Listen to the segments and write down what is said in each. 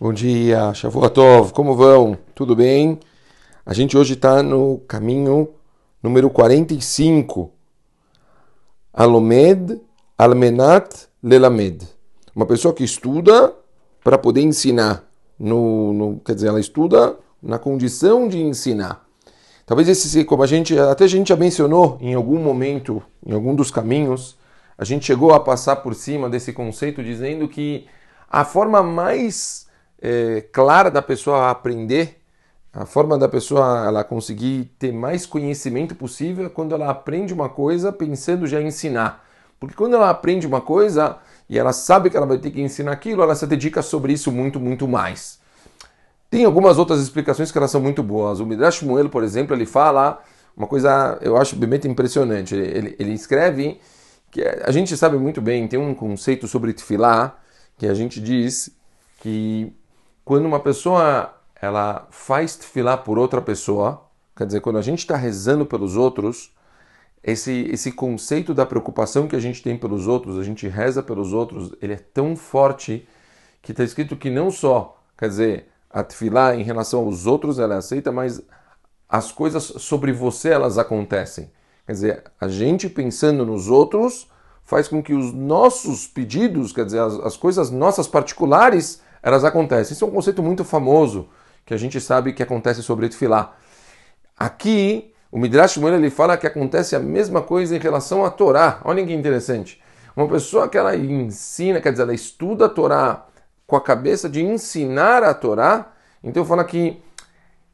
Bom dia, Shavuotov, como vão? Tudo bem? A gente hoje está no caminho número 45. Alomed, Almenat, Lelamed. Uma pessoa que estuda para poder ensinar. No, no, quer dizer, ela estuda na condição de ensinar. Talvez esse, como a gente, até a gente já mencionou em algum momento, em algum dos caminhos, a gente chegou a passar por cima desse conceito dizendo que a forma mais é, clara da pessoa aprender, a forma da pessoa ela conseguir ter mais conhecimento possível é quando ela aprende uma coisa pensando já em ensinar. Porque quando ela aprende uma coisa e ela sabe que ela vai ter que ensinar aquilo, ela se dedica sobre isso muito, muito mais. Tem algumas outras explicações que elas são muito boas. O Midrash Moelo, por exemplo, ele fala uma coisa, eu acho bem impressionante. Ele, ele, escreve que a gente sabe muito bem, tem um conceito sobre tefilá, que a gente diz que quando uma pessoa ela faz tefilá por outra pessoa, quer dizer, quando a gente está rezando pelos outros, esse, esse conceito da preocupação que a gente tem pelos outros, a gente reza pelos outros, ele é tão forte que está escrito que não só, quer dizer, a tefilá em relação aos outros ela é aceita, mas as coisas sobre você elas acontecem. Quer dizer, a gente pensando nos outros faz com que os nossos pedidos, quer dizer, as, as coisas nossas particulares, elas acontecem. Isso é um conceito muito famoso que a gente sabe que acontece sobre Tfilá. Aqui, o Midrash Shmuel ele fala que acontece a mesma coisa em relação à Torá. Olha que interessante. Uma pessoa que ela ensina, quer dizer, ela estuda a Torá com a cabeça de ensinar a Torá, então fala que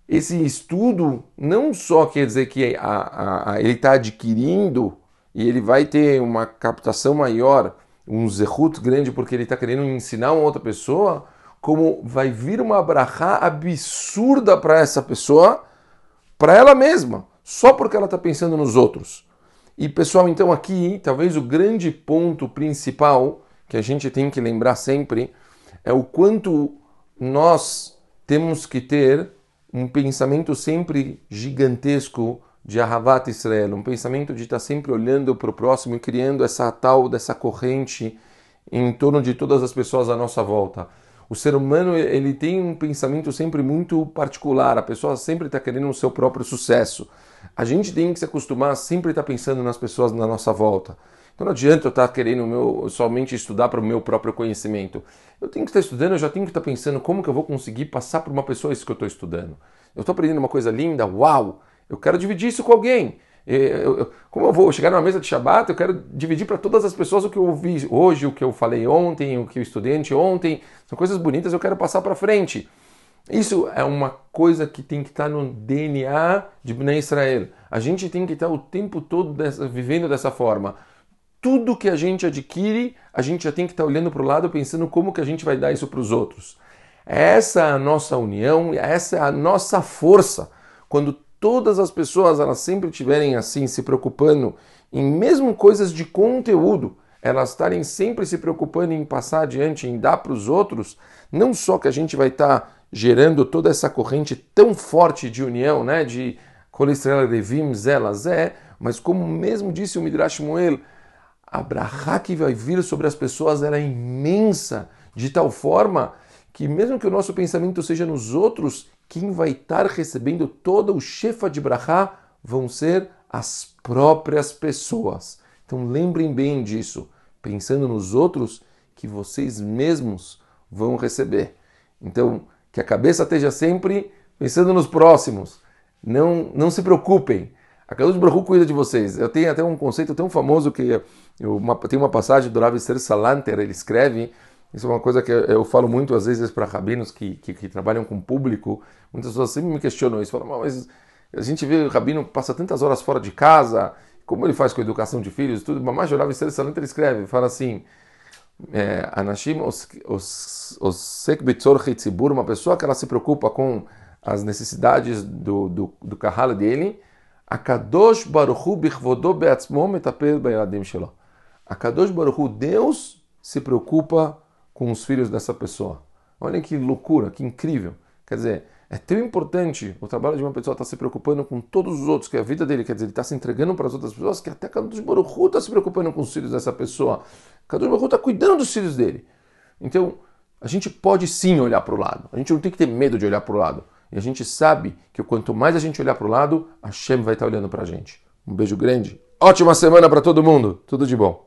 esse estudo não só quer dizer que a, a, a, ele está adquirindo e ele vai ter uma captação maior, um zehut grande porque ele está querendo ensinar uma outra pessoa, como vai vir uma brachá absurda para essa pessoa, para ela mesma, só porque ela está pensando nos outros. E pessoal, então aqui, talvez o grande ponto principal que a gente tem que lembrar sempre é o quanto nós temos que ter um pensamento sempre gigantesco de Ahavat Israel, um pensamento de estar sempre olhando para o próximo e criando essa tal dessa corrente em torno de todas as pessoas à nossa volta o ser humano ele tem um pensamento sempre muito particular, a pessoa sempre está querendo o seu próprio sucesso. A gente tem que se acostumar a sempre estar tá pensando nas pessoas na nossa volta. Então não adianta eu estar tá querendo meu, somente estudar para o meu próprio conhecimento. Eu tenho que estar estudando, eu já tenho que estar tá pensando como que eu vou conseguir passar para uma pessoa isso que eu estou estudando. Eu estou aprendendo uma coisa linda, uau! Eu quero dividir isso com alguém. Eu, eu, como eu vou chegar numa mesa de Shabbat, eu quero dividir para todas as pessoas o que eu ouvi hoje, o que eu falei ontem, o que eu estudei ontem. São coisas bonitas, eu quero passar para frente. Isso é uma coisa que tem que estar tá no DNA de Bnei Israel. A gente tem que estar tá o tempo todo dessa, vivendo dessa forma. Tudo que a gente adquire, a gente já tem que estar tá olhando para o lado pensando como que a gente vai dar isso para os outros. Essa é a nossa união, essa é a nossa força. Quando todas as pessoas elas sempre estiverem assim se preocupando em mesmo coisas de conteúdo, elas estarem sempre se preocupando em passar adiante, em dar para os outros, não só que a gente vai estar tá gerando toda essa corrente tão forte de união, né, de colesterol Revim, Zela, Zé, mas como mesmo disse o Midrash Moel, a brahá que vai vir sobre as pessoas era é imensa, de tal forma que mesmo que o nosso pensamento seja nos outros, quem vai estar recebendo todo o chefa de brachá vão ser as próprias pessoas. Então lembrem bem disso, pensando nos outros que vocês mesmos vão receber. Então, que a cabeça esteja sempre pensando nos próximos. Não, não se preocupem. A Kadosh Baruch cuida de vocês. Eu tenho até um conceito tão famoso que eu, uma, tem uma passagem do Rav Ser Salanter, ele escreve isso é uma coisa que eu falo muito às vezes para rabinos que, que, que, trabalham com público. Muitas pessoas sempre me questionam isso. Falam, mas a gente vê o rabino passa tantas horas fora de casa, como ele faz com a educação de filhos e tudo. Mamãe Jorava Excelente ele escreve, fala assim, é, Anashim Osek Betzor Heitzibur, uma pessoa que ela se preocupa com as necessidades do, do, do kahal dele, Akadosh Baruchu Bichvodo Beatzmo Metapel Bayradim Shelo. Akadosh Baruchu, Deus se preocupa com os filhos dessa pessoa. Olha que loucura, que incrível. Quer dizer, é tão importante o trabalho de uma pessoa estar se preocupando com todos os outros, que é a vida dele, quer dizer, ele está se entregando para as outras pessoas, que até Kadosh Baruch está se preocupando com os filhos dessa pessoa. Kadosh Baruch está cuidando dos filhos dele. Então, a gente pode sim olhar para o lado. A gente não tem que ter medo de olhar para o lado. E a gente sabe que quanto mais a gente olhar para o lado, a Shem vai estar olhando para a gente. Um beijo grande. Ótima semana para todo mundo. Tudo de bom.